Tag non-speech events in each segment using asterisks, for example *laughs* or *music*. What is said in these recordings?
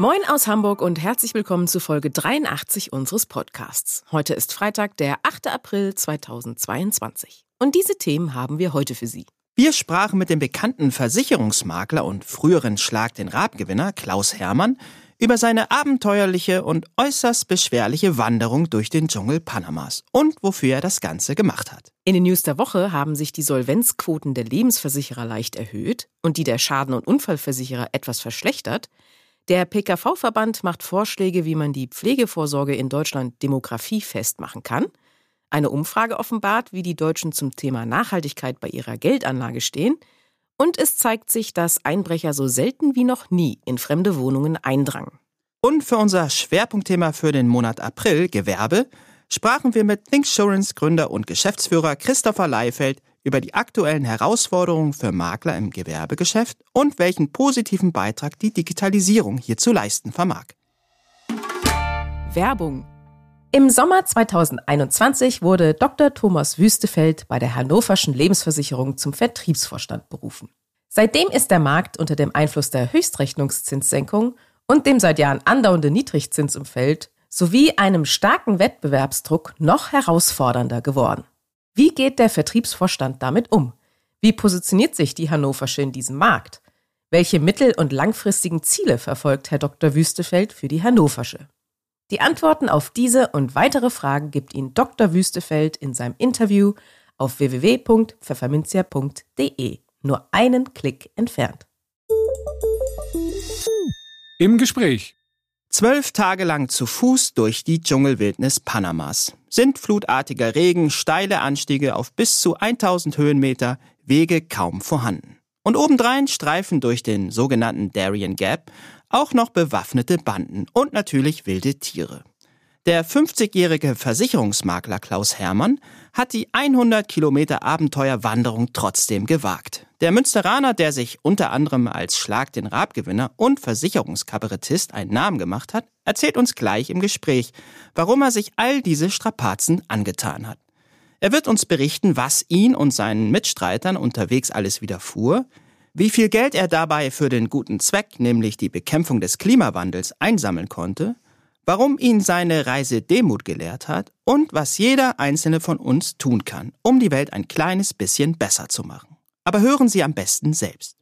Moin aus Hamburg und herzlich willkommen zu Folge 83 unseres Podcasts. Heute ist Freitag, der 8. April 2022. Und diese Themen haben wir heute für Sie. Wir sprachen mit dem bekannten Versicherungsmakler und früheren Schlag den Rabgewinner Klaus Hermann über seine abenteuerliche und äußerst beschwerliche Wanderung durch den Dschungel Panamas und wofür er das Ganze gemacht hat. In den News der Woche haben sich die Solvenzquoten der Lebensversicherer leicht erhöht und die der Schaden- und Unfallversicherer etwas verschlechtert. Der PKV-Verband macht Vorschläge, wie man die Pflegevorsorge in Deutschland demografiefest machen kann. Eine Umfrage offenbart, wie die Deutschen zum Thema Nachhaltigkeit bei ihrer Geldanlage stehen. Und es zeigt sich, dass Einbrecher so selten wie noch nie in fremde Wohnungen eindrangen. Und für unser Schwerpunktthema für den Monat April, Gewerbe, sprachen wir mit Linksurance Gründer und Geschäftsführer Christopher Leifeld über die aktuellen Herausforderungen für Makler im Gewerbegeschäft und welchen positiven Beitrag die Digitalisierung hier zu leisten vermag. Werbung im Sommer 2021 wurde Dr. Thomas Wüstefeld bei der Hannoverschen Lebensversicherung zum Vertriebsvorstand berufen. Seitdem ist der Markt unter dem Einfluss der Höchstrechnungszinssenkung und dem seit Jahren andauernden Niedrigzinsumfeld sowie einem starken Wettbewerbsdruck noch herausfordernder geworden. Wie geht der Vertriebsvorstand damit um? Wie positioniert sich die Hannoversche in diesem Markt? Welche mittel- und langfristigen Ziele verfolgt Herr Dr. Wüstefeld für die Hannoversche? Die Antworten auf diese und weitere Fragen gibt Ihnen Dr. Wüstefeld in seinem Interview auf www.pfefferminzia.de. Nur einen Klick entfernt. Im Gespräch. Zwölf Tage lang zu Fuß durch die Dschungelwildnis Panamas. Sind flutartiger Regen, steile Anstiege auf bis zu 1000 Höhenmeter, Wege kaum vorhanden. Und obendrein streifen durch den sogenannten Darien Gap auch noch bewaffnete Banden und natürlich wilde Tiere. Der 50-jährige Versicherungsmakler Klaus Hermann hat die 100 Kilometer Abenteuerwanderung trotzdem gewagt. Der Münsteraner, der sich unter anderem als Schlag den Rabgewinner und Versicherungskabarettist einen Namen gemacht hat, erzählt uns gleich im Gespräch, warum er sich all diese Strapazen angetan hat. Er wird uns berichten, was ihn und seinen Mitstreitern unterwegs alles widerfuhr, wie viel Geld er dabei für den guten Zweck, nämlich die Bekämpfung des Klimawandels, einsammeln konnte, warum ihn seine Reise Demut gelehrt hat und was jeder einzelne von uns tun kann, um die Welt ein kleines bisschen besser zu machen. Aber hören Sie am besten selbst.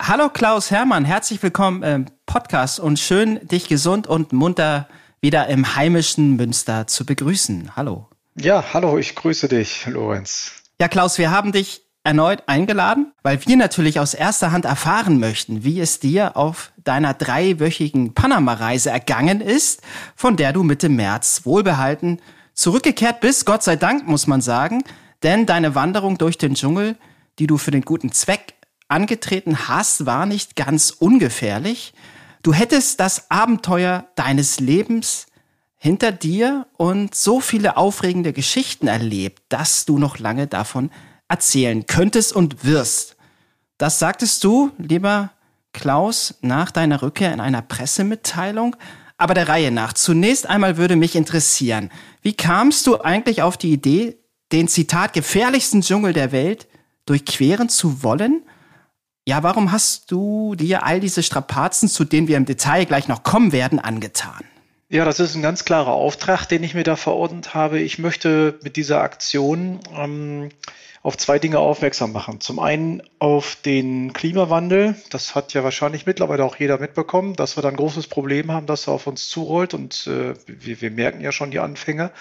Hallo Klaus Hermann, herzlich willkommen im Podcast und schön, dich gesund und munter wieder im heimischen Münster zu begrüßen. Hallo. Ja, hallo, ich grüße dich, Lorenz. Ja, Klaus, wir haben dich erneut eingeladen, weil wir natürlich aus erster Hand erfahren möchten, wie es dir auf deiner dreiwöchigen Panama-Reise ergangen ist, von der du Mitte März wohlbehalten zurückgekehrt bist, Gott sei Dank, muss man sagen, denn deine Wanderung durch den Dschungel, die du für den guten Zweck angetreten hast, war nicht ganz ungefährlich. Du hättest das Abenteuer deines Lebens hinter dir und so viele aufregende Geschichten erlebt, dass du noch lange davon erzählen könntest und wirst. Das sagtest du, lieber Klaus, nach deiner Rückkehr in einer Pressemitteilung. Aber der Reihe nach. Zunächst einmal würde mich interessieren, wie kamst du eigentlich auf die Idee, den Zitat gefährlichsten Dschungel der Welt durchqueren zu wollen? Ja, warum hast du dir all diese Strapazen, zu denen wir im Detail gleich noch kommen werden, angetan? Ja, das ist ein ganz klarer Auftrag, den ich mir da verordnet habe. Ich möchte mit dieser Aktion ähm, auf zwei Dinge aufmerksam machen. Zum einen auf den Klimawandel. Das hat ja wahrscheinlich mittlerweile auch jeder mitbekommen, dass wir da ein großes Problem haben, das auf uns zurollt und äh, wir, wir merken ja schon die Anfänge.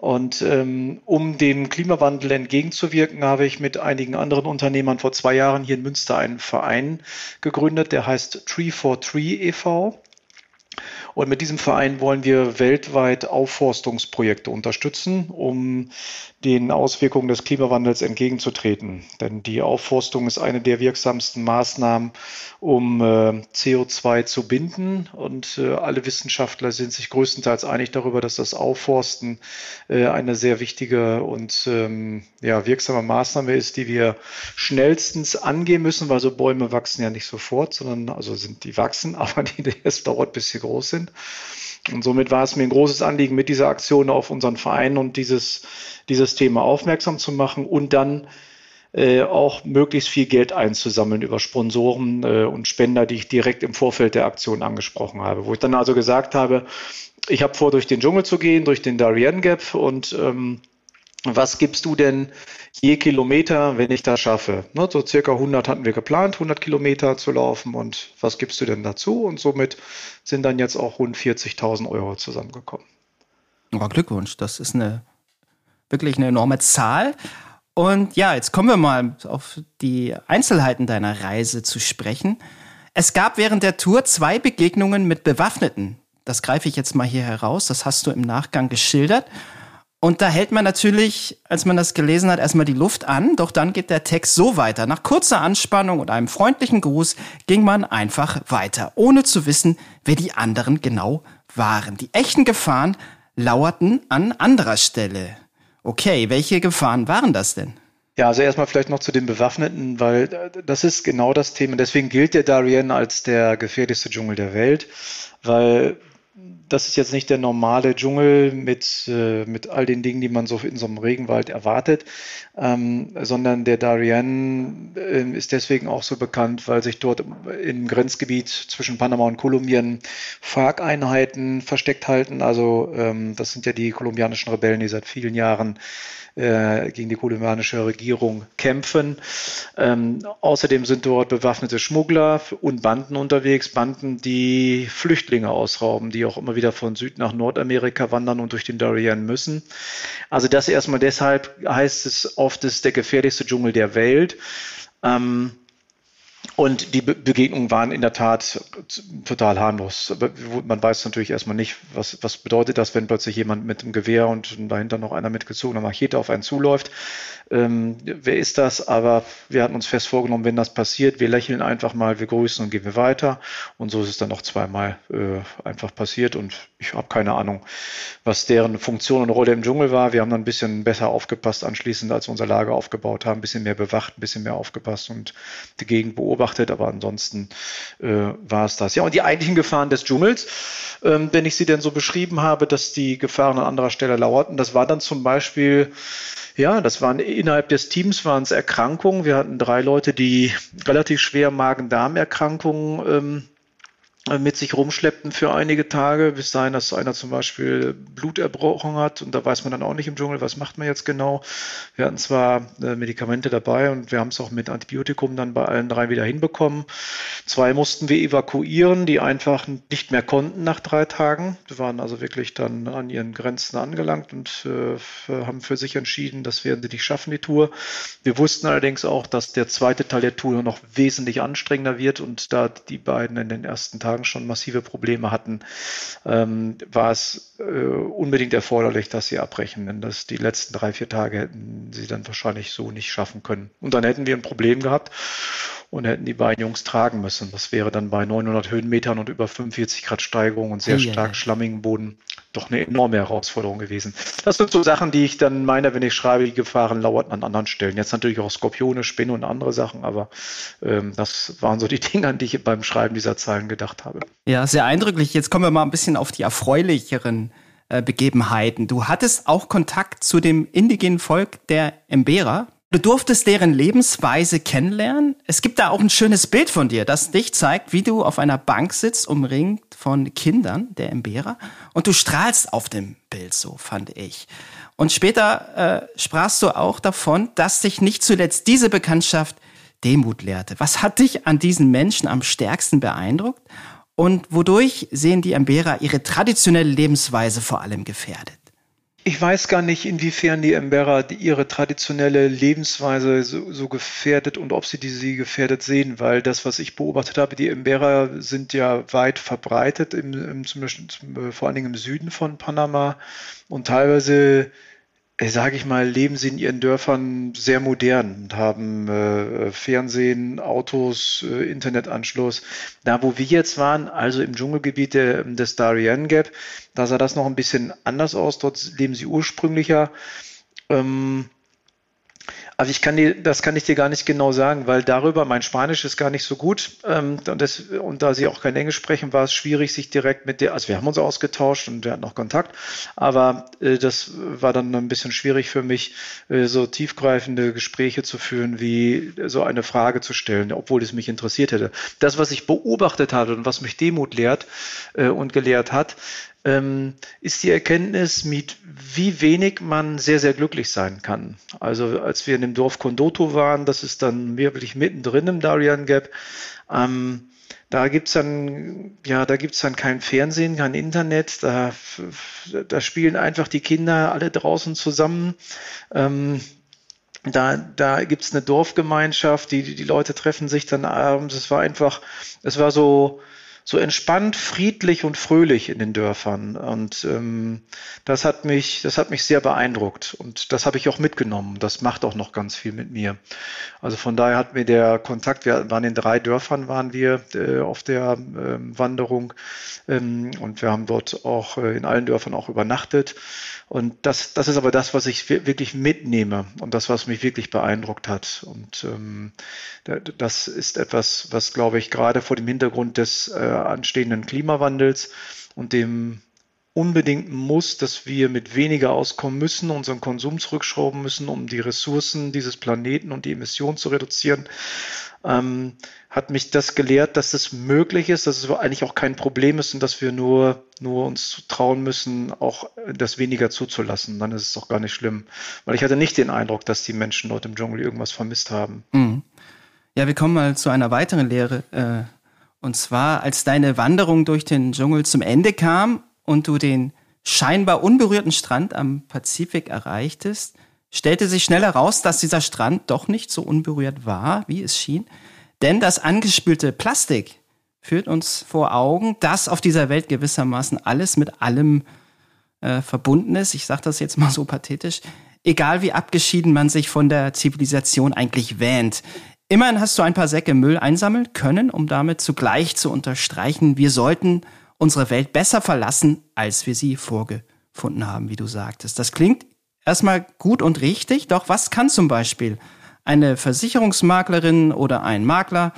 Und ähm, um dem Klimawandel entgegenzuwirken, habe ich mit einigen anderen Unternehmern vor zwei Jahren hier in Münster einen Verein gegründet, der heißt Tree for Tree e.V. Und mit diesem Verein wollen wir weltweit Aufforstungsprojekte unterstützen, um den Auswirkungen des Klimawandels entgegenzutreten. Denn die Aufforstung ist eine der wirksamsten Maßnahmen, um äh, CO2 zu binden. Und äh, alle Wissenschaftler sind sich größtenteils einig darüber, dass das Aufforsten äh, eine sehr wichtige und ähm, ja, wirksame Maßnahme ist, die wir schnellstens angehen müssen, weil so Bäume wachsen ja nicht sofort, sondern also sind die wachsen, *laughs* aber die, es dauert, bis sie groß sind. Und somit war es mir ein großes Anliegen, mit dieser Aktion auf unseren Verein und dieses, dieses Thema aufmerksam zu machen und dann äh, auch möglichst viel Geld einzusammeln über Sponsoren äh, und Spender, die ich direkt im Vorfeld der Aktion angesprochen habe. Wo ich dann also gesagt habe, ich habe vor, durch den Dschungel zu gehen, durch den Darien Gap und ähm, was gibst du denn je Kilometer, wenn ich das schaffe? Ne, so circa 100 hatten wir geplant, 100 Kilometer zu laufen und was gibst du denn dazu? Und somit sind dann jetzt auch rund 40.000 Euro zusammengekommen. Oh, Glückwunsch, das ist eine wirklich eine enorme Zahl. Und ja, jetzt kommen wir mal auf die Einzelheiten deiner Reise zu sprechen. Es gab während der Tour zwei Begegnungen mit Bewaffneten. Das greife ich jetzt mal hier heraus. Das hast du im Nachgang geschildert. Und da hält man natürlich, als man das gelesen hat, erstmal die Luft an, doch dann geht der Text so weiter. Nach kurzer Anspannung und einem freundlichen Gruß ging man einfach weiter, ohne zu wissen, wer die anderen genau waren. Die echten Gefahren lauerten an anderer Stelle. Okay, welche Gefahren waren das denn? Ja, also erstmal vielleicht noch zu den Bewaffneten, weil äh, das ist genau das Thema. Deswegen gilt der Darien als der gefährlichste Dschungel der Welt, weil das ist jetzt nicht der normale Dschungel mit, äh, mit all den Dingen, die man so in so einem Regenwald erwartet, ähm, sondern der Darien äh, ist deswegen auch so bekannt, weil sich dort im Grenzgebiet zwischen Panama und Kolumbien FARC-Einheiten versteckt halten. Also ähm, das sind ja die kolumbianischen Rebellen, die seit vielen Jahren äh, gegen die kolumbianische Regierung kämpfen. Ähm, außerdem sind dort bewaffnete Schmuggler und Banden unterwegs, Banden, die Flüchtlinge ausrauben, die auch immer wieder von Süd nach Nordamerika wandern und durch den Darien müssen. Also das erstmal deshalb heißt es oft, es ist der gefährlichste Dschungel der Welt. Ähm, und die Be Begegnungen waren in der Tat total harmlos. Man weiß natürlich erstmal nicht, was, was bedeutet das, wenn plötzlich jemand mit einem Gewehr und dahinter noch einer mit gezogener Machete auf einen zuläuft. Ähm, wer ist das? Aber wir hatten uns fest vorgenommen, wenn das passiert, wir lächeln einfach mal, wir grüßen und gehen wir weiter. Und so ist es dann noch zweimal äh, einfach passiert. Und ich habe keine Ahnung, was deren Funktion und Rolle im Dschungel war. Wir haben dann ein bisschen besser aufgepasst anschließend, als wir unser Lager aufgebaut haben, ein bisschen mehr bewacht, ein bisschen mehr aufgepasst und die Gegend beobachtet. Aber ansonsten äh, war es das. Ja, und die eigentlichen Gefahren des Dschungels, ähm, wenn ich sie denn so beschrieben habe, dass die Gefahren an anderer Stelle lauerten, das war dann zum Beispiel ja, das waren innerhalb des Teams waren es Erkrankungen. Wir hatten drei Leute, die relativ schwer Magen-Darm-Erkrankungen ähm, mit sich rumschleppten für einige Tage, bis dahin, dass einer zum Beispiel Blut erbrochen hat und da weiß man dann auch nicht im Dschungel, was macht man jetzt genau. Wir hatten zwar äh, Medikamente dabei und wir haben es auch mit Antibiotikum dann bei allen drei wieder hinbekommen. Zwei mussten wir evakuieren, die einfach nicht mehr konnten nach drei Tagen. Die waren also wirklich dann an ihren Grenzen angelangt und äh, haben für sich entschieden, das werden sie nicht schaffen, die Tour. Wir wussten allerdings auch, dass der zweite Teil der Tour noch wesentlich anstrengender wird und da die beiden in den ersten Tagen Tagen schon massive Probleme hatten, ähm, war es äh, unbedingt erforderlich, dass sie abbrechen. Denn das die letzten drei, vier Tage hätten sie dann wahrscheinlich so nicht schaffen können. Und dann hätten wir ein Problem gehabt und hätten die beiden Jungs tragen müssen. Das wäre dann bei 900 Höhenmetern und über 45 Grad Steigerung und sehr stark schlammigen Boden doch eine enorme Herausforderung gewesen. Das sind so Sachen, die ich dann meine, wenn ich schreibe, die Gefahren lauerten an anderen Stellen. Jetzt natürlich auch Skorpione, Spinnen und andere Sachen, aber ähm, das waren so die *laughs* Dinge, an die ich beim Schreiben dieser Zeilen gedacht habe. Ja, sehr eindrücklich. Jetzt kommen wir mal ein bisschen auf die erfreulicheren äh, Begebenheiten. Du hattest auch Kontakt zu dem indigenen Volk der Embera. Du durftest deren Lebensweise kennenlernen. Es gibt da auch ein schönes Bild von dir, das dich zeigt, wie du auf einer Bank sitzt, umringt von Kindern der Embera. Und du strahlst auf dem Bild so, fand ich. Und später äh, sprachst du auch davon, dass dich nicht zuletzt diese Bekanntschaft Demut lehrte. Was hat dich an diesen Menschen am stärksten beeindruckt? Und wodurch sehen die Embera ihre traditionelle Lebensweise vor allem gefährdet? Ich weiß gar nicht, inwiefern die Embera ihre traditionelle Lebensweise so, so, gefährdet und ob sie die sie gefährdet sehen, weil das, was ich beobachtet habe, die Embera sind ja weit verbreitet, im, im, zum, zum, vor allen Dingen im Süden von Panama und teilweise äh, sage ich mal, leben sie in ihren Dörfern sehr modern und haben äh, Fernsehen, Autos, äh, Internetanschluss. Da, wo wir jetzt waren, also im Dschungelgebiet der, des Darien Gap, da sah das noch ein bisschen anders aus. Dort leben sie ursprünglicher. Ähm, also ich kann dir, das kann ich dir gar nicht genau sagen, weil darüber, mein Spanisch ist gar nicht so gut ähm, und, das, und, da sie auch kein Englisch sprechen, war es schwierig, sich direkt mit der, also wir haben uns ausgetauscht und wir hatten noch Kontakt, aber äh, das war dann ein bisschen schwierig für mich, äh, so tiefgreifende Gespräche zu führen, wie so eine Frage zu stellen, obwohl es mich interessiert hätte. Das, was ich beobachtet hatte und was mich Demut lehrt äh, und gelehrt hat, ähm, ist die Erkenntnis, mit wie wenig man sehr, sehr glücklich sein kann. Also als wir in dem Dorf Kondoto waren, das ist dann wirklich mittendrin im Darien Gap, ähm, da gibt's dann, ja, da dann kein Fernsehen, kein Internet, da, da spielen einfach die Kinder alle draußen zusammen. Ähm, da, da gibt's eine Dorfgemeinschaft, die, die Leute treffen sich dann abends. Es war einfach, es war so, so entspannt, friedlich und fröhlich in den Dörfern. Und ähm, das hat mich, das hat mich sehr beeindruckt und das habe ich auch mitgenommen. Das macht auch noch ganz viel mit mir. Also von daher hat mir der Kontakt, wir waren in drei Dörfern, waren wir äh, auf der äh, Wanderung ähm, und wir haben dort auch äh, in allen Dörfern auch übernachtet. Und das, das ist aber das, was ich wirklich mitnehme und das, was mich wirklich beeindruckt hat. Und ähm, das ist etwas, was, glaube ich, gerade vor dem Hintergrund des äh, anstehenden Klimawandels und dem unbedingt muss, dass wir mit weniger auskommen müssen, unseren Konsum zurückschrauben müssen, um die Ressourcen dieses Planeten und die Emissionen zu reduzieren, ähm, hat mich das gelehrt, dass es möglich ist, dass es eigentlich auch kein Problem ist und dass wir nur, nur uns trauen müssen, auch das weniger zuzulassen. Dann ist es doch gar nicht schlimm. Weil ich hatte nicht den Eindruck, dass die Menschen dort im Dschungel irgendwas vermisst haben. Mhm. Ja, wir kommen mal zu einer weiteren Lehre. Äh, und zwar, als deine Wanderung durch den Dschungel zum Ende kam und du den scheinbar unberührten Strand am Pazifik erreichtest, stellte sich schnell heraus, dass dieser Strand doch nicht so unberührt war, wie es schien. Denn das angespülte Plastik führt uns vor Augen, dass auf dieser Welt gewissermaßen alles mit allem äh, verbunden ist. Ich sage das jetzt mal so pathetisch. Egal wie abgeschieden man sich von der Zivilisation eigentlich wähnt. Immerhin hast du ein paar Säcke Müll einsammeln können, um damit zugleich zu unterstreichen, wir sollten unsere Welt besser verlassen, als wir sie vorgefunden haben, wie du sagtest. Das klingt erstmal gut und richtig, doch was kann zum Beispiel eine Versicherungsmaklerin oder ein Makler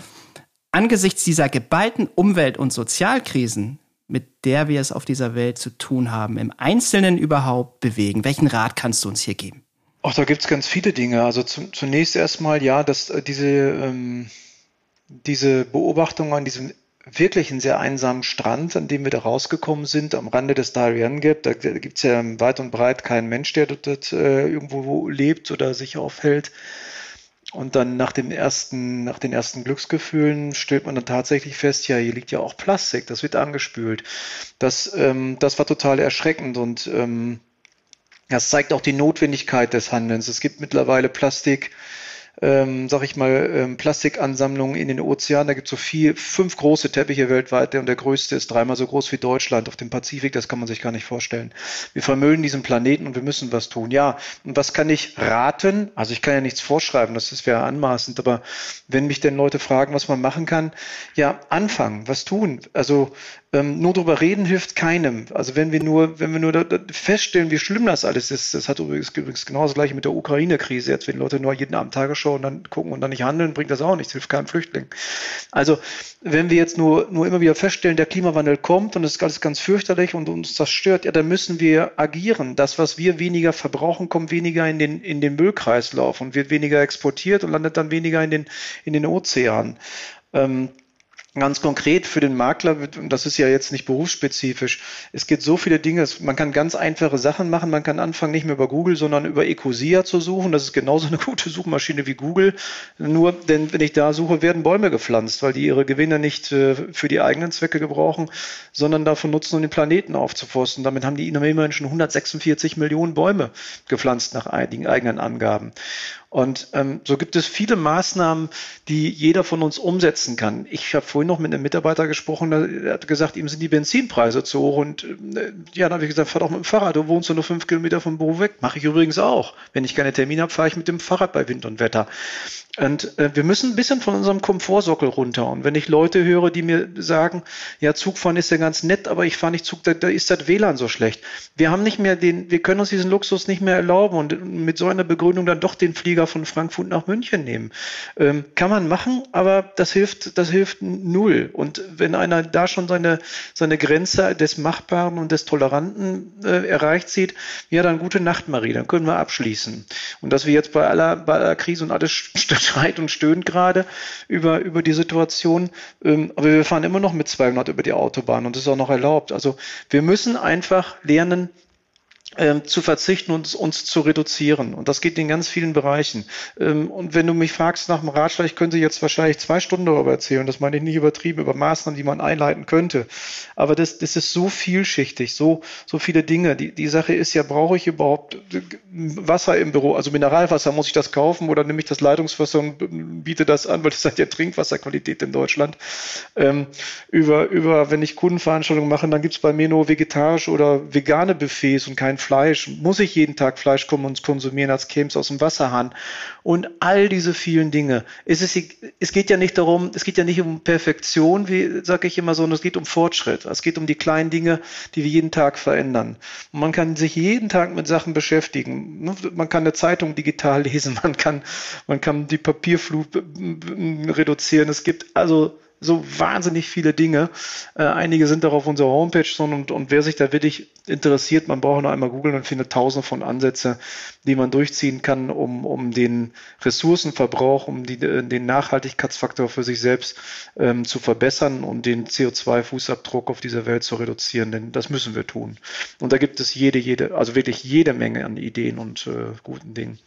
angesichts dieser geballten Umwelt- und Sozialkrisen, mit der wir es auf dieser Welt zu tun haben, im Einzelnen überhaupt bewegen? Welchen Rat kannst du uns hier geben? Ach, da gibt es ganz viele Dinge. Also zu, zunächst erstmal ja, dass äh, diese, ähm, diese Beobachtung an diesem wirklich einen sehr einsamen Strand, an dem wir da rausgekommen sind, am Rande des Darien Gap. Da, gibt es ja weit und breit keinen Mensch, der dort, dort äh, irgendwo lebt oder sich aufhält. Und dann nach dem ersten, nach den ersten Glücksgefühlen stellt man dann tatsächlich fest, ja, hier liegt ja auch Plastik, das wird angespült. Das, ähm, das war total erschreckend und ähm, das zeigt auch die Notwendigkeit des Handelns. Es gibt mittlerweile Plastik, ähm, sag ich mal, ähm, Plastikansammlungen in den Ozeanen. Da gibt es so viel, fünf große Teppiche weltweit und der größte ist dreimal so groß wie Deutschland auf dem Pazifik. Das kann man sich gar nicht vorstellen. Wir vermüllen diesen Planeten und wir müssen was tun. Ja, und was kann ich raten? Also ich kann ja nichts vorschreiben, das wäre anmaßend, aber wenn mich denn Leute fragen, was man machen kann, ja, anfangen, was tun. Also ähm, nur drüber reden hilft keinem. Also wenn wir nur, wenn wir nur da, da feststellen, wie schlimm das alles ist, das hat übrigens, übrigens genau das gleiche mit der Ukraine-Krise. Jetzt, wenn Leute nur jeden Abend Tagesschau und dann gucken und dann nicht handeln, bringt das auch nichts, hilft keinem Flüchtling. Also wenn wir jetzt nur, nur immer wieder feststellen, der Klimawandel kommt und es ist alles ganz fürchterlich und uns das stört, ja, dann müssen wir agieren. Das, was wir weniger verbrauchen, kommt weniger in den, in den Müllkreislauf und wird weniger exportiert und landet dann weniger in den, in den Ozeanen. Ähm, Ganz konkret für den Makler, und das ist ja jetzt nicht berufsspezifisch, es gibt so viele Dinge, man kann ganz einfache Sachen machen, man kann anfangen nicht mehr über Google, sondern über Ecosia zu suchen. Das ist genauso eine *laughs* gute Suchmaschine wie Google. Nur, denn wenn ich da suche, werden Bäume gepflanzt, weil die ihre Gewinne nicht äh, für die eigenen Zwecke gebrauchen, sondern davon nutzen, um den Planeten aufzuforsten. Damit haben die immerhin schon 146 Millionen Bäume gepflanzt nach eigenen Angaben. Und ähm, so gibt es viele Maßnahmen, die jeder von uns umsetzen kann. Ich habe vorhin noch mit einem Mitarbeiter gesprochen, der hat gesagt, ihm sind die Benzinpreise zu hoch. Und äh, ja, dann habe ich gesagt, fahr doch mit dem Fahrrad, du wohnst nur fünf Kilometer vom Büro weg. Mache ich übrigens auch. Wenn ich keine Termine habe, fahre ich mit dem Fahrrad bei Wind und Wetter. Und äh, wir müssen ein bisschen von unserem Komfortsockel runter. Und wenn ich Leute höre, die mir sagen, ja, Zugfahren ist ja ganz nett, aber ich fahre nicht Zug, da, da ist das WLAN so schlecht. Wir haben nicht mehr den, wir können uns diesen Luxus nicht mehr erlauben und mit so einer Begründung dann doch den Flieger von Frankfurt nach München nehmen. Ähm, kann man machen, aber das hilft, das hilft null. Und wenn einer da schon seine, seine Grenze des Machbaren und des Toleranten äh, erreicht sieht, ja, dann gute Nacht, Marie, dann können wir abschließen. Und dass wir jetzt bei aller, bei aller Krise und alles *laughs* schreit und stöhnt gerade über, über die Situation. Ähm, aber wir fahren immer noch mit 200 über die Autobahn und das ist auch noch erlaubt. Also wir müssen einfach lernen, ähm, zu verzichten und uns zu reduzieren. Und das geht in ganz vielen Bereichen. Ähm, und wenn du mich fragst nach dem Ratschlag, ich könnte jetzt wahrscheinlich zwei Stunden darüber erzählen, das meine ich nicht übertrieben, über Maßnahmen, die man einleiten könnte. Aber das, das ist so vielschichtig, so, so viele Dinge. Die, die Sache ist ja, brauche ich überhaupt Wasser im Büro? Also Mineralwasser, muss ich das kaufen oder nehme ich das Leitungswasser und biete das an, weil das hat ja Trinkwasserqualität in Deutschland. Ähm, über, über, wenn ich Kundenveranstaltungen mache, dann gibt es bei mir nur vegetarische oder vegane Buffets und kein Fleisch? Muss ich jeden Tag Fleisch konsumieren, als käme es aus dem Wasserhahn? Und all diese vielen Dinge. Es, ist, es geht ja nicht darum, es geht ja nicht um Perfektion, wie sage ich immer, sondern es geht um Fortschritt. Es geht um die kleinen Dinge, die wir jeden Tag verändern. Und man kann sich jeden Tag mit Sachen beschäftigen. Ne, man kann eine Zeitung digital *laughs* lesen, man kann, man kann die Papierflut reduzieren. Es gibt also so wahnsinnig viele Dinge. Äh, einige sind auch auf unserer Homepage und, und wer sich da wirklich interessiert, man braucht nur einmal googeln und findet tausende von Ansätze, die man durchziehen kann, um, um den Ressourcenverbrauch, um die, äh, den Nachhaltigkeitsfaktor für sich selbst ähm, zu verbessern und den CO2-Fußabdruck auf dieser Welt zu reduzieren. Denn das müssen wir tun. Und da gibt es jede, jede, also wirklich jede Menge an Ideen und äh, guten Dingen.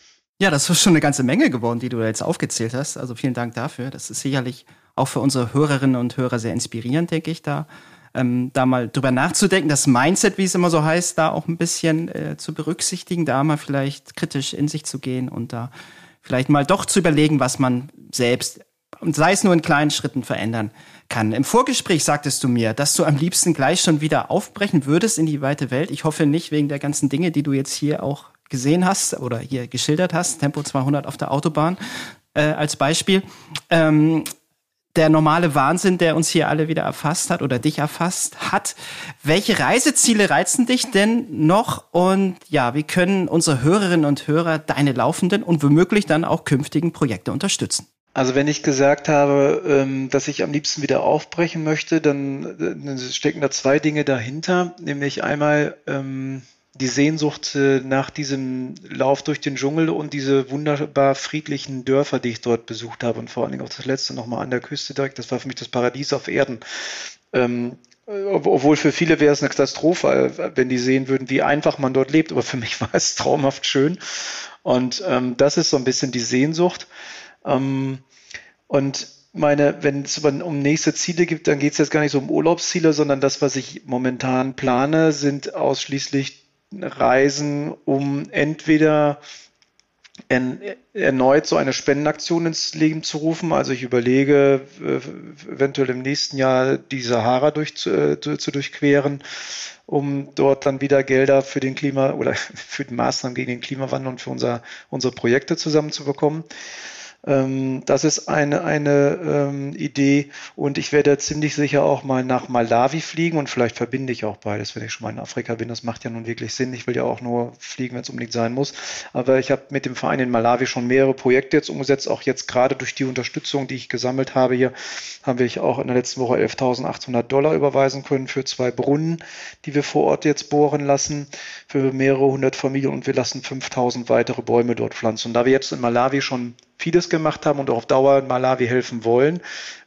Ja, das ist schon eine ganze Menge geworden, die du jetzt aufgezählt hast. Also vielen Dank dafür. Das ist sicherlich auch für unsere Hörerinnen und Hörer sehr inspirierend, denke ich, da, ähm, da mal drüber nachzudenken, das Mindset, wie es immer so heißt, da auch ein bisschen äh, zu berücksichtigen, da mal vielleicht kritisch in sich zu gehen und da vielleicht mal doch zu überlegen, was man selbst, sei es nur in kleinen Schritten, verändern kann. Im Vorgespräch sagtest du mir, dass du am liebsten gleich schon wieder aufbrechen würdest in die weite Welt. Ich hoffe nicht wegen der ganzen Dinge, die du jetzt hier auch gesehen hast oder hier geschildert hast, Tempo 200 auf der Autobahn äh, als Beispiel. Ähm, der normale Wahnsinn, der uns hier alle wieder erfasst hat oder dich erfasst hat. Welche Reiseziele reizen dich denn noch? Und ja, wie können unsere Hörerinnen und Hörer deine laufenden und womöglich dann auch künftigen Projekte unterstützen? Also wenn ich gesagt habe, ähm, dass ich am liebsten wieder aufbrechen möchte, dann stecken da zwei Dinge dahinter, nämlich einmal ähm, die Sehnsucht äh, nach diesem Lauf durch den Dschungel und diese wunderbar friedlichen Dörfer, die ich dort besucht habe und vor allen Dingen auch das letzte nochmal an der Küste direkt, das war für mich das Paradies auf Erden. Ähm, obwohl für viele wäre es eine Katastrophe, wenn die sehen würden, wie einfach man dort lebt. Aber für mich *laughs* war es traumhaft schön. Und ähm, das ist so ein bisschen die Sehnsucht. Ähm, und meine, wenn es um nächste Ziele gibt, dann geht es jetzt gar nicht so um Urlaubsziele, sondern das, was ich momentan plane, sind ausschließlich Reisen, um entweder en, erneut so eine Spendenaktion ins Leben zu rufen. Also ich überlege, äh, eventuell im nächsten Jahr die Sahara durch, zu, äh, zu durchqueren, um dort dann wieder Gelder für den Klima oder *laughs* für die Maßnahmen gegen den Klimawandel und für unser, unsere Projekte zusammenzubekommen. Ähm, das ist eine, eine ähm, Idee und ich werde ziemlich sicher auch mal nach Malawi fliegen und vielleicht verbinde ich auch beides, wenn ich schon mal in Afrika bin. Das macht ja nun wirklich Sinn. Ich will ja auch nur fliegen, wenn es unbedingt sein muss. Aber ich habe mit dem Verein in Malawi schon mehrere Projekte jetzt umgesetzt, auch jetzt gerade durch die Unterstützung, die ich gesammelt habe hier, haben wir auch in der letzten Woche 11.800 Dollar überweisen können für zwei Brunnen, die wir vor Ort jetzt bohren lassen, für mehrere hundert Familien und wir lassen 5.000 weitere Bäume dort pflanzen. Und da wir jetzt in Malawi schon vieles gemacht haben und auch auf Dauer Malawi helfen wollen,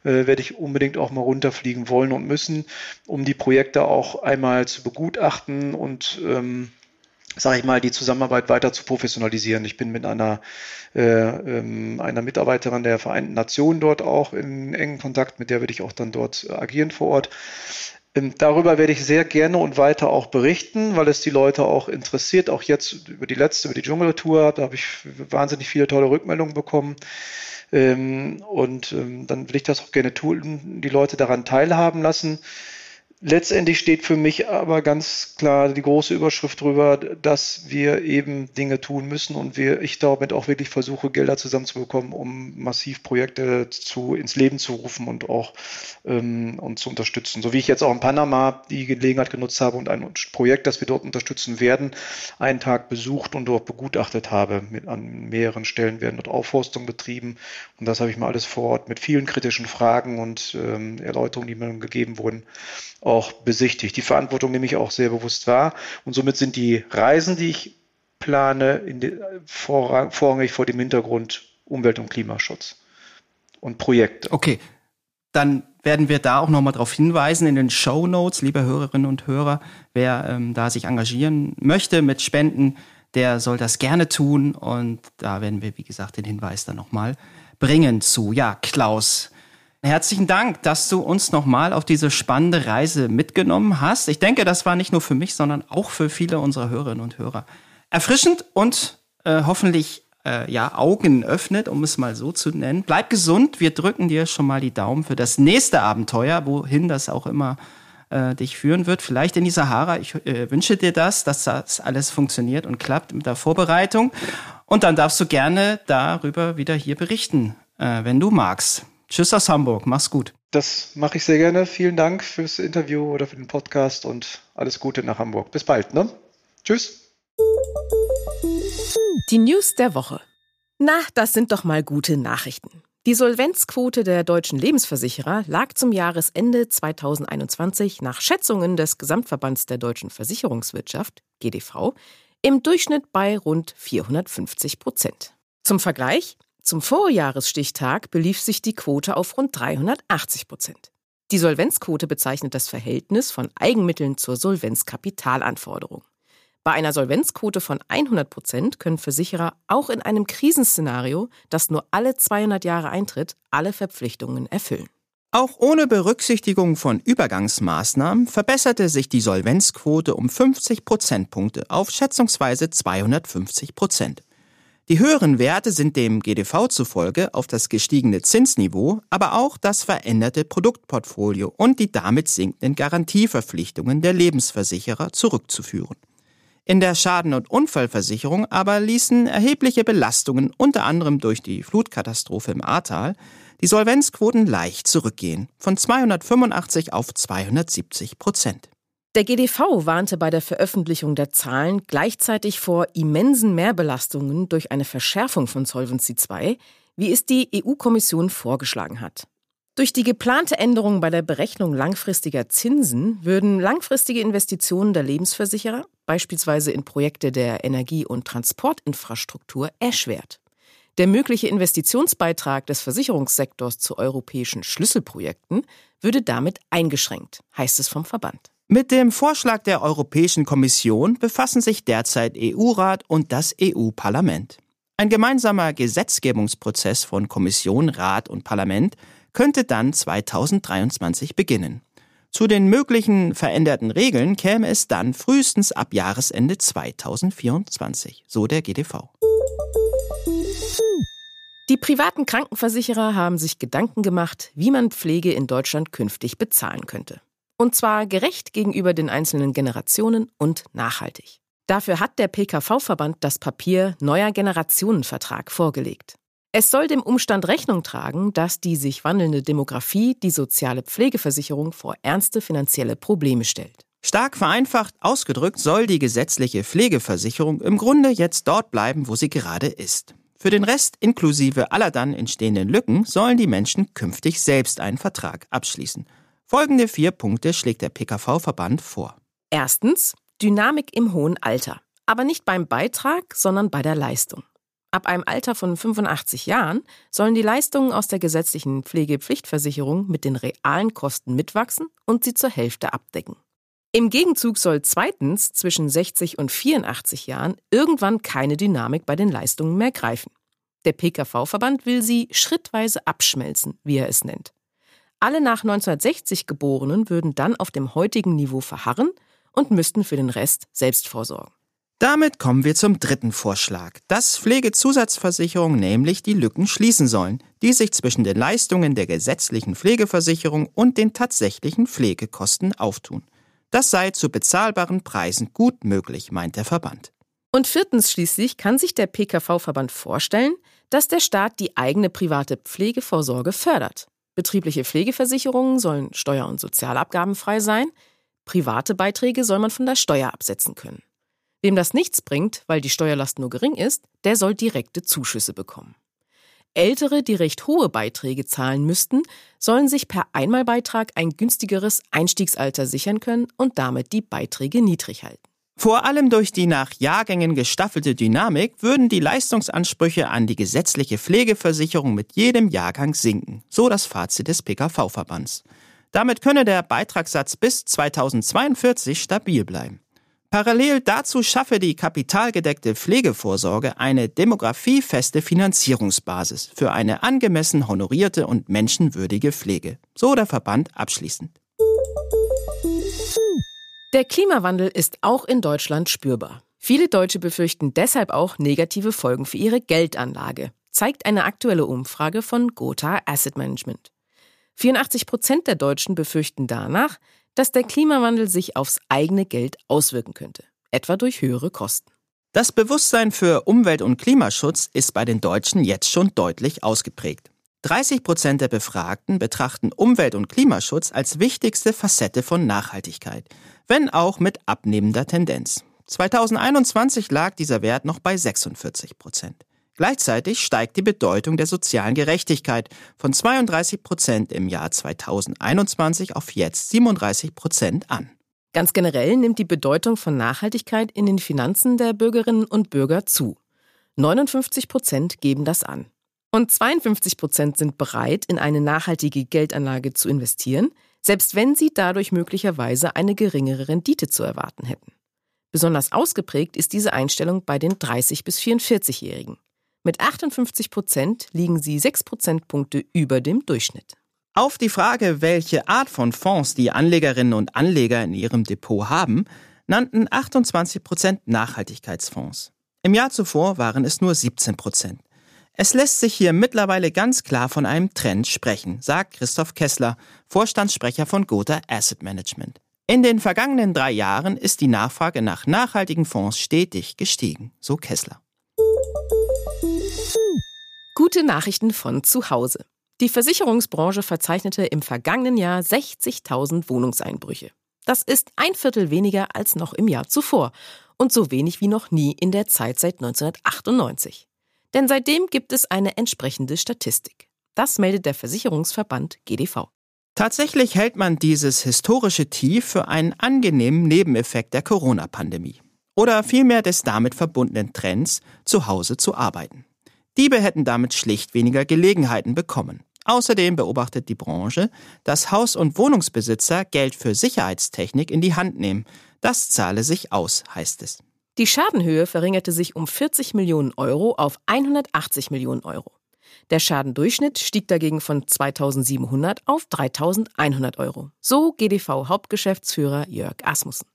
äh, werde ich unbedingt auch mal runterfliegen wollen und müssen, um die Projekte auch einmal zu begutachten und ähm, sage ich mal, die Zusammenarbeit weiter zu professionalisieren. Ich bin mit einer, äh, ähm, einer Mitarbeiterin der Vereinten Nationen dort auch in engen Kontakt, mit der würde ich auch dann dort agieren vor Ort. Darüber werde ich sehr gerne und weiter auch berichten, weil es die Leute auch interessiert. Auch jetzt über die letzte, über die Dschungeltour, da habe ich wahnsinnig viele tolle Rückmeldungen bekommen. Ähm, und ähm, dann will ich das auch gerne tun, die Leute daran teilhaben lassen. Letztendlich steht für mich aber ganz klar die große Überschrift drüber, dass wir eben Dinge tun müssen und wir, ich damit auch wirklich versuche, Gelder zusammenzubekommen, um massiv Projekte zu, ins Leben zu rufen und auch ähm, und zu unterstützen. So wie ich jetzt auch in Panama die Gelegenheit genutzt habe und ein Projekt, das wir dort unterstützen werden, einen Tag besucht und dort begutachtet habe. Mit, an mehreren Stellen werden dort Aufforstung betrieben und das habe ich mal alles vor Ort mit vielen kritischen Fragen und ähm, Erläuterungen, die mir gegeben wurden, auch besichtigt. Die Verantwortung nehme ich auch sehr bewusst wahr. Und somit sind die Reisen, die ich plane, die, vorrang, vorrangig vor dem Hintergrund Umwelt- und Klimaschutz und Projekte. Okay, dann werden wir da auch nochmal darauf hinweisen in den Show Notes, liebe Hörerinnen und Hörer, wer ähm, da sich engagieren möchte mit Spenden, der soll das gerne tun und da werden wir, wie gesagt, den Hinweis dann nochmal bringen zu. Ja, Klaus, Herzlichen Dank, dass du uns nochmal auf diese spannende Reise mitgenommen hast. Ich denke, das war nicht nur für mich, sondern auch für viele unserer Hörerinnen und Hörer erfrischend und äh, hoffentlich äh, ja Augen öffnet, um es mal so zu nennen. Bleib gesund. Wir drücken dir schon mal die Daumen für das nächste Abenteuer, wohin das auch immer äh, dich führen wird. Vielleicht in die Sahara. Ich äh, wünsche dir das, dass das alles funktioniert und klappt mit der Vorbereitung. Und dann darfst du gerne darüber wieder hier berichten, äh, wenn du magst. Tschüss aus Hamburg, mach's gut. Das mache ich sehr gerne. Vielen Dank fürs Interview oder für den Podcast und alles Gute nach Hamburg. Bis bald, ne? Tschüss. Die News der Woche. Na, das sind doch mal gute Nachrichten. Die Solvenzquote der deutschen Lebensversicherer lag zum Jahresende 2021 nach Schätzungen des Gesamtverbands der deutschen Versicherungswirtschaft, GDV, im Durchschnitt bei rund 450 Prozent. Zum Vergleich, zum Vorjahresstichtag belief sich die Quote auf rund 380 Prozent. Die Solvenzquote bezeichnet das Verhältnis von Eigenmitteln zur Solvenzkapitalanforderung. Bei einer Solvenzquote von 100 Prozent können Versicherer auch in einem Krisenszenario, das nur alle 200 Jahre eintritt, alle Verpflichtungen erfüllen. Auch ohne Berücksichtigung von Übergangsmaßnahmen verbesserte sich die Solvenzquote um 50 Prozentpunkte auf schätzungsweise 250 Prozent. Die höheren Werte sind dem GDV zufolge auf das gestiegene Zinsniveau, aber auch das veränderte Produktportfolio und die damit sinkenden Garantieverpflichtungen der Lebensversicherer zurückzuführen. In der Schaden- und Unfallversicherung aber ließen erhebliche Belastungen, unter anderem durch die Flutkatastrophe im Ahrtal, die Solvenzquoten leicht zurückgehen, von 285 auf 270 Prozent. Der GDV warnte bei der Veröffentlichung der Zahlen gleichzeitig vor immensen Mehrbelastungen durch eine Verschärfung von Solvency II, wie es die EU-Kommission vorgeschlagen hat. Durch die geplante Änderung bei der Berechnung langfristiger Zinsen würden langfristige Investitionen der Lebensversicherer, beispielsweise in Projekte der Energie- und Transportinfrastruktur, erschwert. Der mögliche Investitionsbeitrag des Versicherungssektors zu europäischen Schlüsselprojekten würde damit eingeschränkt, heißt es vom Verband. Mit dem Vorschlag der Europäischen Kommission befassen sich derzeit EU-Rat und das EU-Parlament. Ein gemeinsamer Gesetzgebungsprozess von Kommission, Rat und Parlament könnte dann 2023 beginnen. Zu den möglichen veränderten Regeln käme es dann frühestens ab Jahresende 2024, so der GDV. Die privaten Krankenversicherer haben sich Gedanken gemacht, wie man Pflege in Deutschland künftig bezahlen könnte. Und zwar gerecht gegenüber den einzelnen Generationen und nachhaltig. Dafür hat der PKV-Verband das Papier Neuer Generationenvertrag vorgelegt. Es soll dem Umstand Rechnung tragen, dass die sich wandelnde Demografie die soziale Pflegeversicherung vor ernste finanzielle Probleme stellt. Stark vereinfacht ausgedrückt soll die gesetzliche Pflegeversicherung im Grunde jetzt dort bleiben, wo sie gerade ist. Für den Rest inklusive aller dann entstehenden Lücken sollen die Menschen künftig selbst einen Vertrag abschließen. Folgende vier Punkte schlägt der PKV-Verband vor. Erstens Dynamik im hohen Alter, aber nicht beim Beitrag, sondern bei der Leistung. Ab einem Alter von 85 Jahren sollen die Leistungen aus der gesetzlichen Pflegepflichtversicherung mit den realen Kosten mitwachsen und sie zur Hälfte abdecken. Im Gegenzug soll zweitens zwischen 60 und 84 Jahren irgendwann keine Dynamik bei den Leistungen mehr greifen. Der PKV-Verband will sie schrittweise abschmelzen, wie er es nennt. Alle nach 1960 Geborenen würden dann auf dem heutigen Niveau verharren und müssten für den Rest selbst vorsorgen. Damit kommen wir zum dritten Vorschlag, dass Pflegezusatzversicherungen nämlich die Lücken schließen sollen, die sich zwischen den Leistungen der gesetzlichen Pflegeversicherung und den tatsächlichen Pflegekosten auftun. Das sei zu bezahlbaren Preisen gut möglich, meint der Verband. Und viertens schließlich kann sich der PKV-Verband vorstellen, dass der Staat die eigene private Pflegevorsorge fördert. Betriebliche Pflegeversicherungen sollen steuer- und sozialabgabenfrei sein, private Beiträge soll man von der Steuer absetzen können. Wem das nichts bringt, weil die Steuerlast nur gering ist, der soll direkte Zuschüsse bekommen. Ältere, die recht hohe Beiträge zahlen müssten, sollen sich per Einmalbeitrag ein günstigeres Einstiegsalter sichern können und damit die Beiträge niedrig halten. Vor allem durch die nach Jahrgängen gestaffelte Dynamik würden die Leistungsansprüche an die gesetzliche Pflegeversicherung mit jedem Jahrgang sinken, so das Fazit des PKV-Verbands. Damit könne der Beitragssatz bis 2042 stabil bleiben. Parallel dazu schaffe die kapitalgedeckte Pflegevorsorge eine demografiefeste Finanzierungsbasis für eine angemessen honorierte und menschenwürdige Pflege. So der Verband abschließend. Der Klimawandel ist auch in Deutschland spürbar. Viele Deutsche befürchten deshalb auch negative Folgen für ihre Geldanlage, zeigt eine aktuelle Umfrage von Gotha Asset Management. 84 Prozent der Deutschen befürchten danach, dass der Klimawandel sich aufs eigene Geld auswirken könnte, etwa durch höhere Kosten. Das Bewusstsein für Umwelt- und Klimaschutz ist bei den Deutschen jetzt schon deutlich ausgeprägt. 30 Prozent der Befragten betrachten Umwelt- und Klimaschutz als wichtigste Facette von Nachhaltigkeit, wenn auch mit abnehmender Tendenz. 2021 lag dieser Wert noch bei 46 Prozent. Gleichzeitig steigt die Bedeutung der sozialen Gerechtigkeit von 32 Prozent im Jahr 2021 auf jetzt 37 Prozent an. Ganz generell nimmt die Bedeutung von Nachhaltigkeit in den Finanzen der Bürgerinnen und Bürger zu. 59 Prozent geben das an. Und 52 Prozent sind bereit, in eine nachhaltige Geldanlage zu investieren, selbst wenn sie dadurch möglicherweise eine geringere Rendite zu erwarten hätten. Besonders ausgeprägt ist diese Einstellung bei den 30 bis 44-Jährigen. Mit 58 Prozent liegen sie sechs Prozentpunkte über dem Durchschnitt. Auf die Frage, welche Art von Fonds die Anlegerinnen und Anleger in ihrem Depot haben, nannten 28 Prozent Nachhaltigkeitsfonds. Im Jahr zuvor waren es nur 17 Prozent. Es lässt sich hier mittlerweile ganz klar von einem Trend sprechen, sagt Christoph Kessler, Vorstandssprecher von Gotha Asset Management. In den vergangenen drei Jahren ist die Nachfrage nach nachhaltigen Fonds stetig gestiegen, so Kessler. Gute Nachrichten von zu Hause. Die Versicherungsbranche verzeichnete im vergangenen Jahr 60.000 Wohnungseinbrüche. Das ist ein Viertel weniger als noch im Jahr zuvor und so wenig wie noch nie in der Zeit seit 1998. Denn seitdem gibt es eine entsprechende Statistik. Das meldet der Versicherungsverband GDV. Tatsächlich hält man dieses historische Tief für einen angenehmen Nebeneffekt der Corona-Pandemie oder vielmehr des damit verbundenen Trends, zu Hause zu arbeiten. Diebe hätten damit schlicht weniger Gelegenheiten bekommen. Außerdem beobachtet die Branche, dass Haus- und Wohnungsbesitzer Geld für Sicherheitstechnik in die Hand nehmen. Das zahle sich aus, heißt es. Die Schadenhöhe verringerte sich um 40 Millionen Euro auf 180 Millionen Euro. Der Schadendurchschnitt stieg dagegen von 2700 auf 3100 Euro. So GDV-Hauptgeschäftsführer Jörg Asmussen.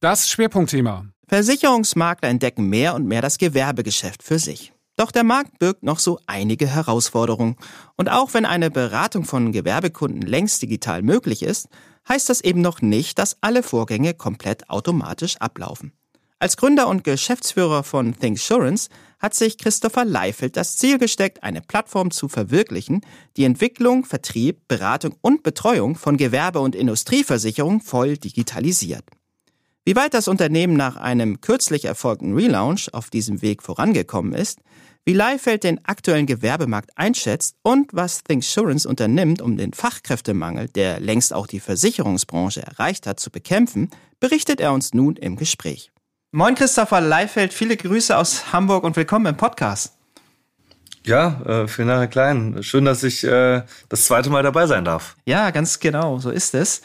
Das Schwerpunktthema. Versicherungsmakler entdecken mehr und mehr das Gewerbegeschäft für sich. Doch der Markt birgt noch so einige Herausforderungen. Und auch wenn eine Beratung von Gewerbekunden längst digital möglich ist, heißt das eben noch nicht, dass alle Vorgänge komplett automatisch ablaufen. Als Gründer und Geschäftsführer von ThinkSurance hat sich Christopher Leifeld das Ziel gesteckt, eine Plattform zu verwirklichen, die Entwicklung, Vertrieb, Beratung und Betreuung von Gewerbe- und Industrieversicherung voll digitalisiert. Wie weit das Unternehmen nach einem kürzlich erfolgten Relaunch auf diesem Weg vorangekommen ist, wie Leifeld den aktuellen Gewerbemarkt einschätzt und was ThinkSurance unternimmt, um den Fachkräftemangel, der längst auch die Versicherungsbranche erreicht hat, zu bekämpfen, berichtet er uns nun im Gespräch. Moin Christopher Leifeld, viele Grüße aus Hamburg und willkommen im Podcast. Ja, äh, vielen Dank, Herr Klein. Schön, dass ich äh, das zweite Mal dabei sein darf. Ja, ganz genau, so ist es.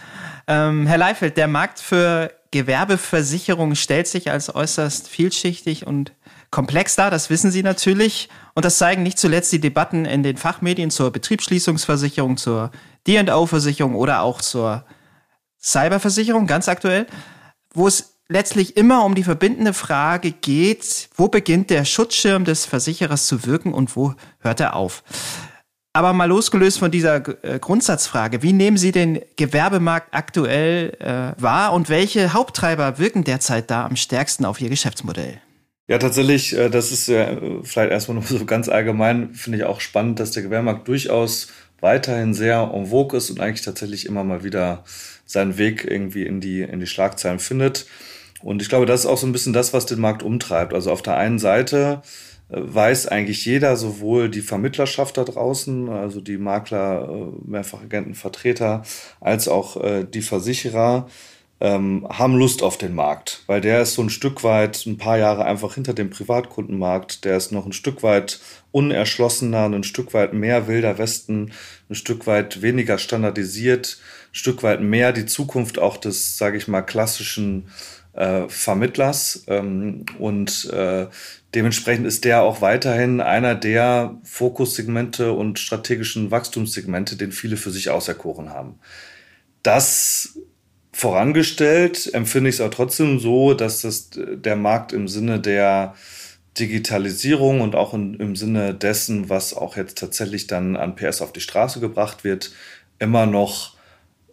Ähm, Herr Leifeld, der Markt für Gewerbeversicherung stellt sich als äußerst vielschichtig und komplex dar, das wissen Sie natürlich. Und das zeigen nicht zuletzt die Debatten in den Fachmedien zur Betriebsschließungsversicherung, zur D&O-Versicherung oder auch zur Cyberversicherung, ganz aktuell, wo es letztlich immer um die verbindende Frage geht, wo beginnt der Schutzschirm des Versicherers zu wirken und wo hört er auf? Aber mal losgelöst von dieser äh, Grundsatzfrage, wie nehmen Sie den Gewerbemarkt aktuell äh, wahr und welche Haupttreiber wirken derzeit da am stärksten auf Ihr Geschäftsmodell? Ja, tatsächlich, äh, das ist ja vielleicht erstmal nur *laughs* so ganz allgemein, finde ich auch spannend, dass der Gewerbemarkt durchaus weiterhin sehr en vogue ist und eigentlich tatsächlich immer mal wieder seinen Weg irgendwie in die, in die Schlagzeilen findet. Und ich glaube, das ist auch so ein bisschen das, was den Markt umtreibt. Also auf der einen Seite äh, weiß eigentlich jeder, sowohl die Vermittlerschaft da draußen, also die Makler, äh, Mehrfachagenten, Vertreter, als auch äh, die Versicherer, ähm, haben Lust auf den Markt, weil der ist so ein Stück weit ein paar Jahre einfach hinter dem Privatkundenmarkt, der ist noch ein Stück weit unerschlossener, ein Stück weit mehr wilder Westen, ein Stück weit weniger standardisiert, ein Stück weit mehr die Zukunft auch des, sage ich mal, klassischen äh, Vermittlers ähm, und äh, dementsprechend ist der auch weiterhin einer der Fokussegmente und strategischen Wachstumssegmente, den viele für sich auserkoren haben. Das vorangestellt empfinde ich es auch trotzdem so, dass das der Markt im Sinne der Digitalisierung und auch in, im Sinne dessen, was auch jetzt tatsächlich dann an PS auf die Straße gebracht wird, immer noch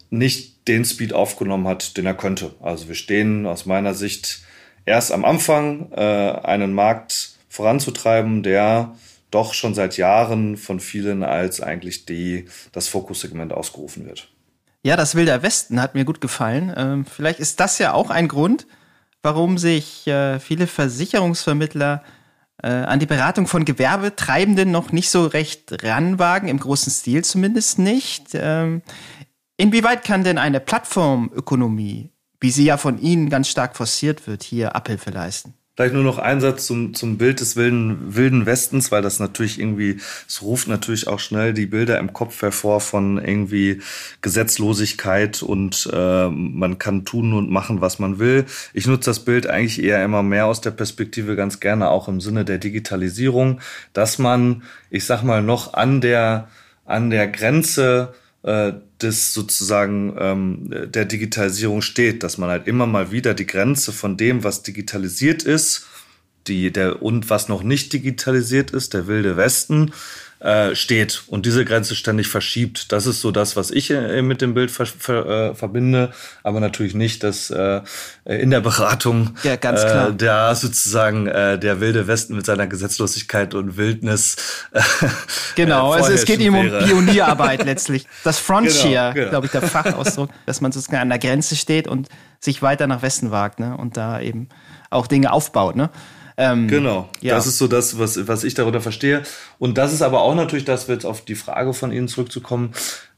nicht den Speed aufgenommen hat, den er könnte. Also wir stehen aus meiner Sicht erst am Anfang, äh, einen Markt voranzutreiben, der doch schon seit Jahren von vielen als eigentlich die, das Fokussegment ausgerufen wird. Ja, das Wilder Westen hat mir gut gefallen. Ähm, vielleicht ist das ja auch ein Grund, warum sich äh, viele Versicherungsvermittler äh, an die Beratung von Gewerbetreibenden noch nicht so recht ranwagen, im großen Stil zumindest nicht. Ähm, Inwieweit kann denn eine Plattformökonomie, wie sie ja von Ihnen ganz stark forciert wird, hier Abhilfe leisten? Vielleicht nur noch ein Satz zum, zum Bild des wilden, wilden Westens, weil das natürlich irgendwie, es ruft natürlich auch schnell die Bilder im Kopf hervor von irgendwie Gesetzlosigkeit und äh, man kann tun und machen, was man will. Ich nutze das Bild eigentlich eher immer mehr aus der Perspektive ganz gerne auch im Sinne der Digitalisierung, dass man, ich sag mal, noch an der, an der Grenze äh, des sozusagen ähm, der Digitalisierung steht, dass man halt immer mal wieder die Grenze von dem, was digitalisiert ist, die der und was noch nicht digitalisiert ist, der wilde Westen, äh, steht und diese Grenze ständig verschiebt. Das ist so das, was ich äh, mit dem Bild ver ver äh, verbinde, aber natürlich nicht, dass äh, in der Beratung ja, der sozusagen der wilde Westen mit seiner Gesetzlosigkeit und Wildnis. Genau, also es geht ihm um Pionierarbeit *laughs* letztlich. Das Frontier, genau, genau. glaube ich, der Fachausdruck, dass man sozusagen an der Grenze steht und sich weiter nach Westen wagt ne? und da eben auch Dinge aufbaut. Ne? Ähm, genau, ja. das ist so das, was, was ich darunter verstehe. Und das ist aber auch natürlich, das wird auf die Frage von Ihnen zurückzukommen,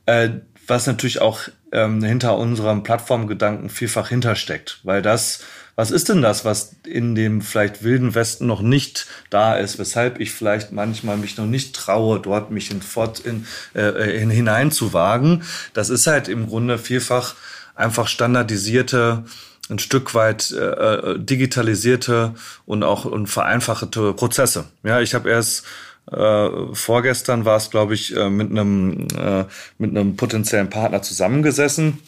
äh, was natürlich auch ähm, hinter unserem Plattformgedanken vielfach hintersteckt. Weil das, was ist denn das, was in dem vielleicht wilden Westen noch nicht da ist, weshalb ich vielleicht manchmal mich noch nicht traue, dort mich in, fort in, äh, in, hineinzuwagen? Das ist halt im Grunde vielfach einfach standardisierte ein Stück weit äh, äh, digitalisierte und auch und vereinfachte Prozesse. Ja, ich habe erst äh, vorgestern war es, glaube ich, äh, mit einem äh, mit einem potenziellen Partner zusammengesessen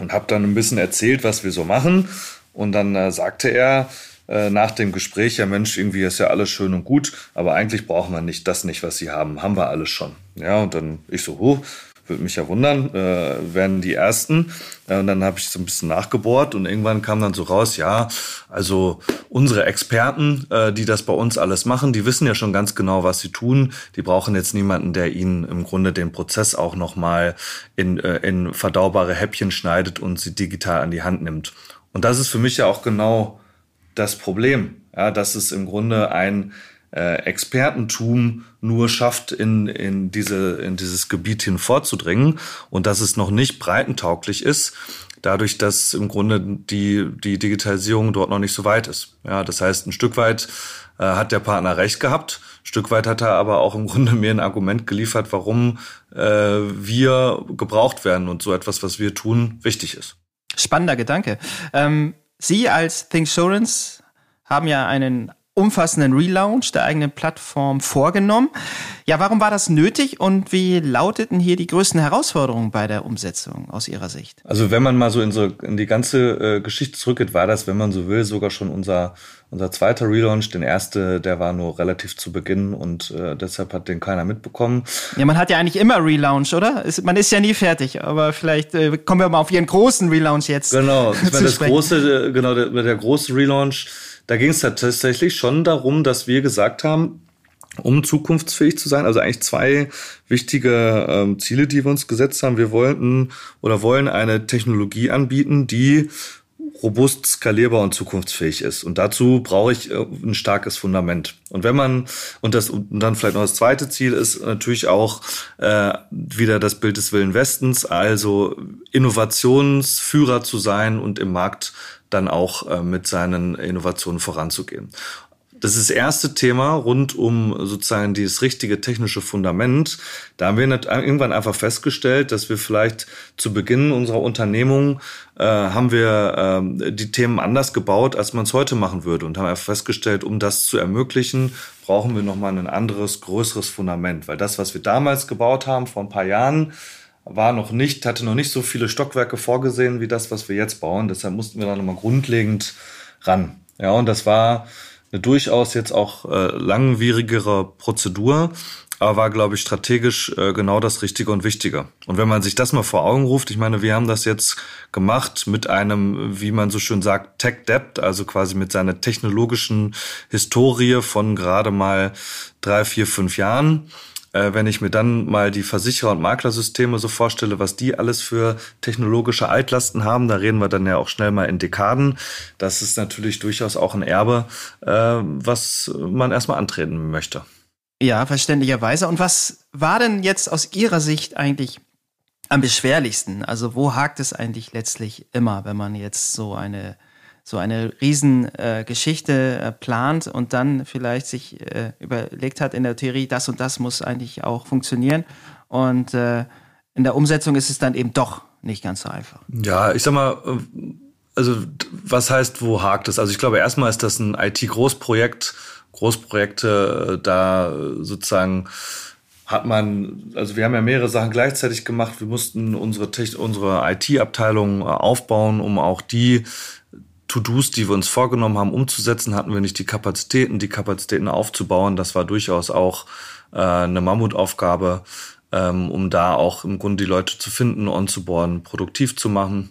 und habe dann ein bisschen erzählt, was wir so machen. Und dann äh, sagte er äh, nach dem Gespräch, ja Mensch, irgendwie ist ja alles schön und gut, aber eigentlich brauchen wir nicht das nicht, was sie haben, haben wir alles schon. Ja, und dann ich so, huh, würde mich ja wundern, äh, werden die ersten. Äh, und dann habe ich so ein bisschen nachgebohrt und irgendwann kam dann so raus, ja, also unsere Experten, äh, die das bei uns alles machen, die wissen ja schon ganz genau, was sie tun. Die brauchen jetzt niemanden, der ihnen im Grunde den Prozess auch nochmal in, äh, in verdaubare Häppchen schneidet und sie digital an die Hand nimmt. Und das ist für mich ja auch genau das Problem, ja, dass es im Grunde ein äh, Expertentum nur schafft, in, in, diese, in dieses Gebiet hin vorzudringen und dass es noch nicht breitentauglich ist, dadurch, dass im Grunde die, die Digitalisierung dort noch nicht so weit ist. Ja, das heißt, ein Stück weit äh, hat der Partner recht gehabt, ein Stück weit hat er aber auch im Grunde *laughs* mir ein Argument geliefert, warum äh, wir gebraucht werden und so etwas, was wir tun, wichtig ist. Spannender Gedanke. Ähm, Sie als Thinksurance haben ja einen umfassenden Relaunch der eigenen Plattform vorgenommen. Ja, warum war das nötig und wie lauteten hier die größten Herausforderungen bei der Umsetzung aus Ihrer Sicht? Also wenn man mal so in, so in die ganze äh, Geschichte zurückgeht, war das, wenn man so will, sogar schon unser unser zweiter Relaunch, den erste, der war nur relativ zu Beginn und äh, deshalb hat den keiner mitbekommen. Ja, man hat ja eigentlich immer Relaunch, oder? Ist, man ist ja nie fertig, aber vielleicht äh, kommen wir mal auf Ihren großen Relaunch jetzt. Genau, ich meine, das *laughs* große, äh, genau, der, der große Relaunch, da ging es tatsächlich schon darum, dass wir gesagt haben, um zukunftsfähig zu sein. Also eigentlich zwei wichtige ähm, Ziele, die wir uns gesetzt haben. Wir wollten oder wollen eine Technologie anbieten, die robust, skalierbar und zukunftsfähig ist. Und dazu brauche ich äh, ein starkes Fundament. Und wenn man, und das, und dann vielleicht noch das zweite Ziel ist natürlich auch äh, wieder das Bild des Willen Westens, also Innovationsführer zu sein und im Markt dann auch äh, mit seinen Innovationen voranzugehen. Das ist das erste Thema rund um sozusagen dieses richtige technische Fundament. Da haben wir irgendwann einfach festgestellt, dass wir vielleicht zu Beginn unserer Unternehmung äh, haben wir äh, die Themen anders gebaut, als man es heute machen würde und haben einfach festgestellt, um das zu ermöglichen, brauchen wir nochmal ein anderes, größeres Fundament, weil das, was wir damals gebaut haben vor ein paar Jahren, war noch nicht, hatte noch nicht so viele Stockwerke vorgesehen wie das, was wir jetzt bauen. Deshalb mussten wir da nochmal grundlegend ran. Ja, und das war eine durchaus jetzt auch äh, langwierigere Prozedur, aber war, glaube ich, strategisch äh, genau das Richtige und Wichtige. Und wenn man sich das mal vor Augen ruft, ich meine, wir haben das jetzt gemacht mit einem, wie man so schön sagt, Tech Debt, also quasi mit seiner technologischen Historie von gerade mal drei, vier, fünf Jahren äh, wenn ich mir dann mal die Versicherer- und Maklersysteme so vorstelle, was die alles für technologische Altlasten haben, da reden wir dann ja auch schnell mal in Dekaden. Das ist natürlich durchaus auch ein Erbe, äh, was man erstmal antreten möchte. Ja, verständlicherweise. Und was war denn jetzt aus Ihrer Sicht eigentlich am beschwerlichsten? Also wo hakt es eigentlich letztlich immer, wenn man jetzt so eine so eine Riesengeschichte äh, äh, plant und dann vielleicht sich äh, überlegt hat in der Theorie, das und das muss eigentlich auch funktionieren. Und äh, in der Umsetzung ist es dann eben doch nicht ganz so einfach. Ja, ich sag mal, äh, also was heißt, wo hakt es? Also ich glaube, erstmal ist das ein IT-Großprojekt. Großprojekte, äh, da sozusagen hat man, also wir haben ja mehrere Sachen gleichzeitig gemacht. Wir mussten unsere, unsere IT-Abteilung aufbauen, um auch die To-Dos, die wir uns vorgenommen haben, umzusetzen, hatten wir nicht die Kapazitäten, die Kapazitäten aufzubauen. Das war durchaus auch äh, eine Mammutaufgabe, ähm, um da auch im Grunde die Leute zu finden, onzuboarden, produktiv zu machen.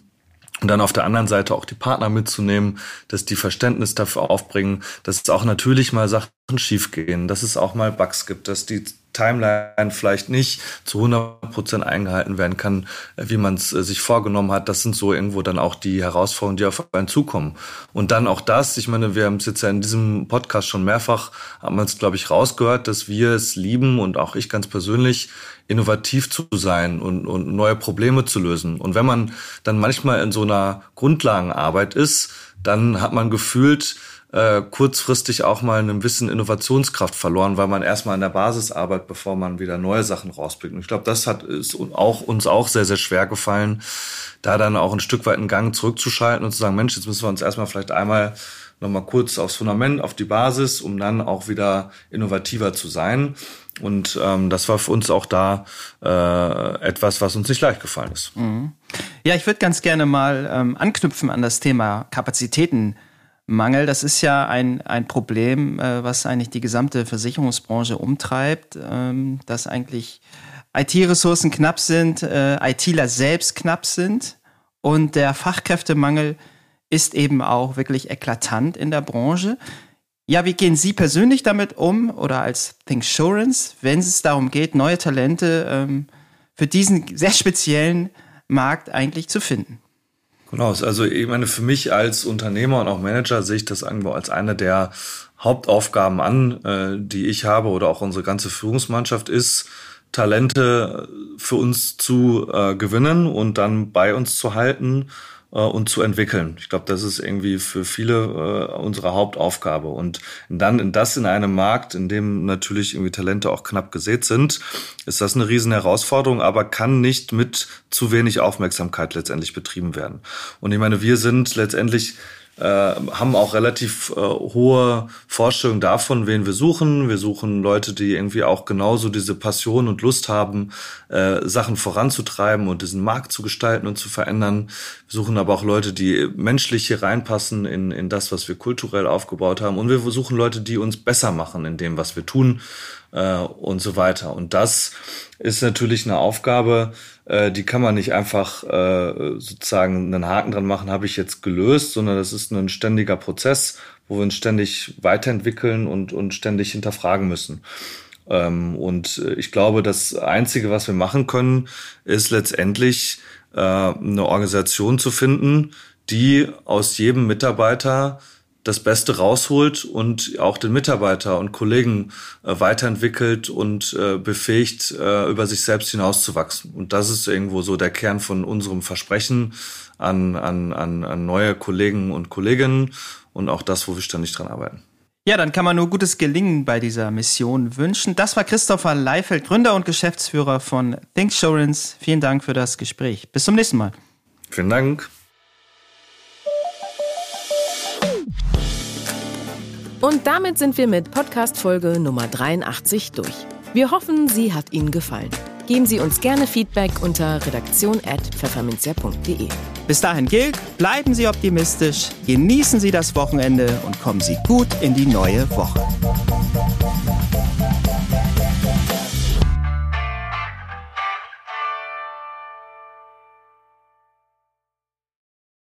Und dann auf der anderen Seite auch die Partner mitzunehmen, dass die Verständnis dafür aufbringen, dass es auch natürlich mal Sachen schiefgehen, dass es auch mal Bugs gibt, dass die Timeline vielleicht nicht zu 100 Prozent eingehalten werden kann, wie man es äh, sich vorgenommen hat. Das sind so irgendwo dann auch die Herausforderungen, die auf einen zukommen. Und dann auch das, ich meine, wir haben es jetzt ja in diesem Podcast schon mehrfach, haben wir es, glaube ich, rausgehört, dass wir es lieben und auch ich ganz persönlich, innovativ zu sein und, und neue Probleme zu lösen. Und wenn man dann manchmal in so einer Grundlagenarbeit ist, dann hat man gefühlt, äh, kurzfristig auch mal ein bisschen Innovationskraft verloren, weil man erstmal an der Basis arbeitet, bevor man wieder neue Sachen rausbringt. Und ich glaube, das hat ist auch, uns auch sehr, sehr schwer gefallen, da dann auch ein Stück weit einen Gang zurückzuschalten und zu sagen, Mensch, jetzt müssen wir uns erstmal vielleicht einmal nochmal kurz aufs Fundament, auf die Basis, um dann auch wieder innovativer zu sein. Und ähm, das war für uns auch da äh, etwas, was uns nicht leicht gefallen ist. Mhm. Ja, ich würde ganz gerne mal ähm, anknüpfen an das Thema Kapazitäten Mangel, das ist ja ein, ein Problem, äh, was eigentlich die gesamte Versicherungsbranche umtreibt, ähm, dass eigentlich IT-Ressourcen knapp sind, äh, ITler selbst knapp sind und der Fachkräftemangel ist eben auch wirklich eklatant in der Branche. Ja, wie gehen Sie persönlich damit um oder als Thinksurance, wenn es darum geht, neue Talente ähm, für diesen sehr speziellen Markt eigentlich zu finden? Genau, also ich meine, für mich als Unternehmer und auch Manager sehe ich das irgendwo als eine der Hauptaufgaben an, äh, die ich habe oder auch unsere ganze Führungsmannschaft ist, Talente für uns zu äh, gewinnen und dann bei uns zu halten und zu entwickeln. Ich glaube, das ist irgendwie für viele äh, unsere Hauptaufgabe. Und dann in das in einem Markt, in dem natürlich irgendwie Talente auch knapp gesät sind, ist das eine riesen Herausforderung, aber kann nicht mit zu wenig Aufmerksamkeit letztendlich betrieben werden. Und ich meine, wir sind letztendlich äh, haben auch relativ äh, hohe Vorstellungen davon, wen wir suchen. Wir suchen Leute, die irgendwie auch genauso diese Passion und Lust haben, äh, Sachen voranzutreiben und diesen Markt zu gestalten und zu verändern. Wir suchen aber auch Leute, die menschlich hier reinpassen in, in das, was wir kulturell aufgebaut haben. Und wir suchen Leute, die uns besser machen in dem, was wir tun äh, und so weiter. Und das ist natürlich eine Aufgabe, äh, die kann man nicht einfach äh, sozusagen einen Haken dran machen, habe ich jetzt gelöst, sondern das ist ein ständiger Prozess, wo wir uns ständig weiterentwickeln und, und ständig hinterfragen müssen. Ähm, und ich glaube, das Einzige, was wir machen können, ist letztendlich äh, eine Organisation zu finden, die aus jedem Mitarbeiter das Beste rausholt und auch den Mitarbeiter und Kollegen äh, weiterentwickelt und äh, befähigt, äh, über sich selbst hinauszuwachsen. Und das ist irgendwo so der Kern von unserem Versprechen an, an, an, an neue Kollegen und Kolleginnen und auch das, wo wir ständig dran arbeiten. Ja, dann kann man nur gutes Gelingen bei dieser Mission wünschen. Das war Christopher Leifeld, Gründer und Geschäftsführer von ThinkSurance. Vielen Dank für das Gespräch. Bis zum nächsten Mal. Vielen Dank. Und damit sind wir mit Podcast-Folge Nummer 83 durch. Wir hoffen, sie hat Ihnen gefallen. Geben Sie uns gerne Feedback unter redaktion.pfefferminzia.de. Bis dahin gilt, bleiben Sie optimistisch, genießen Sie das Wochenende und kommen Sie gut in die neue Woche.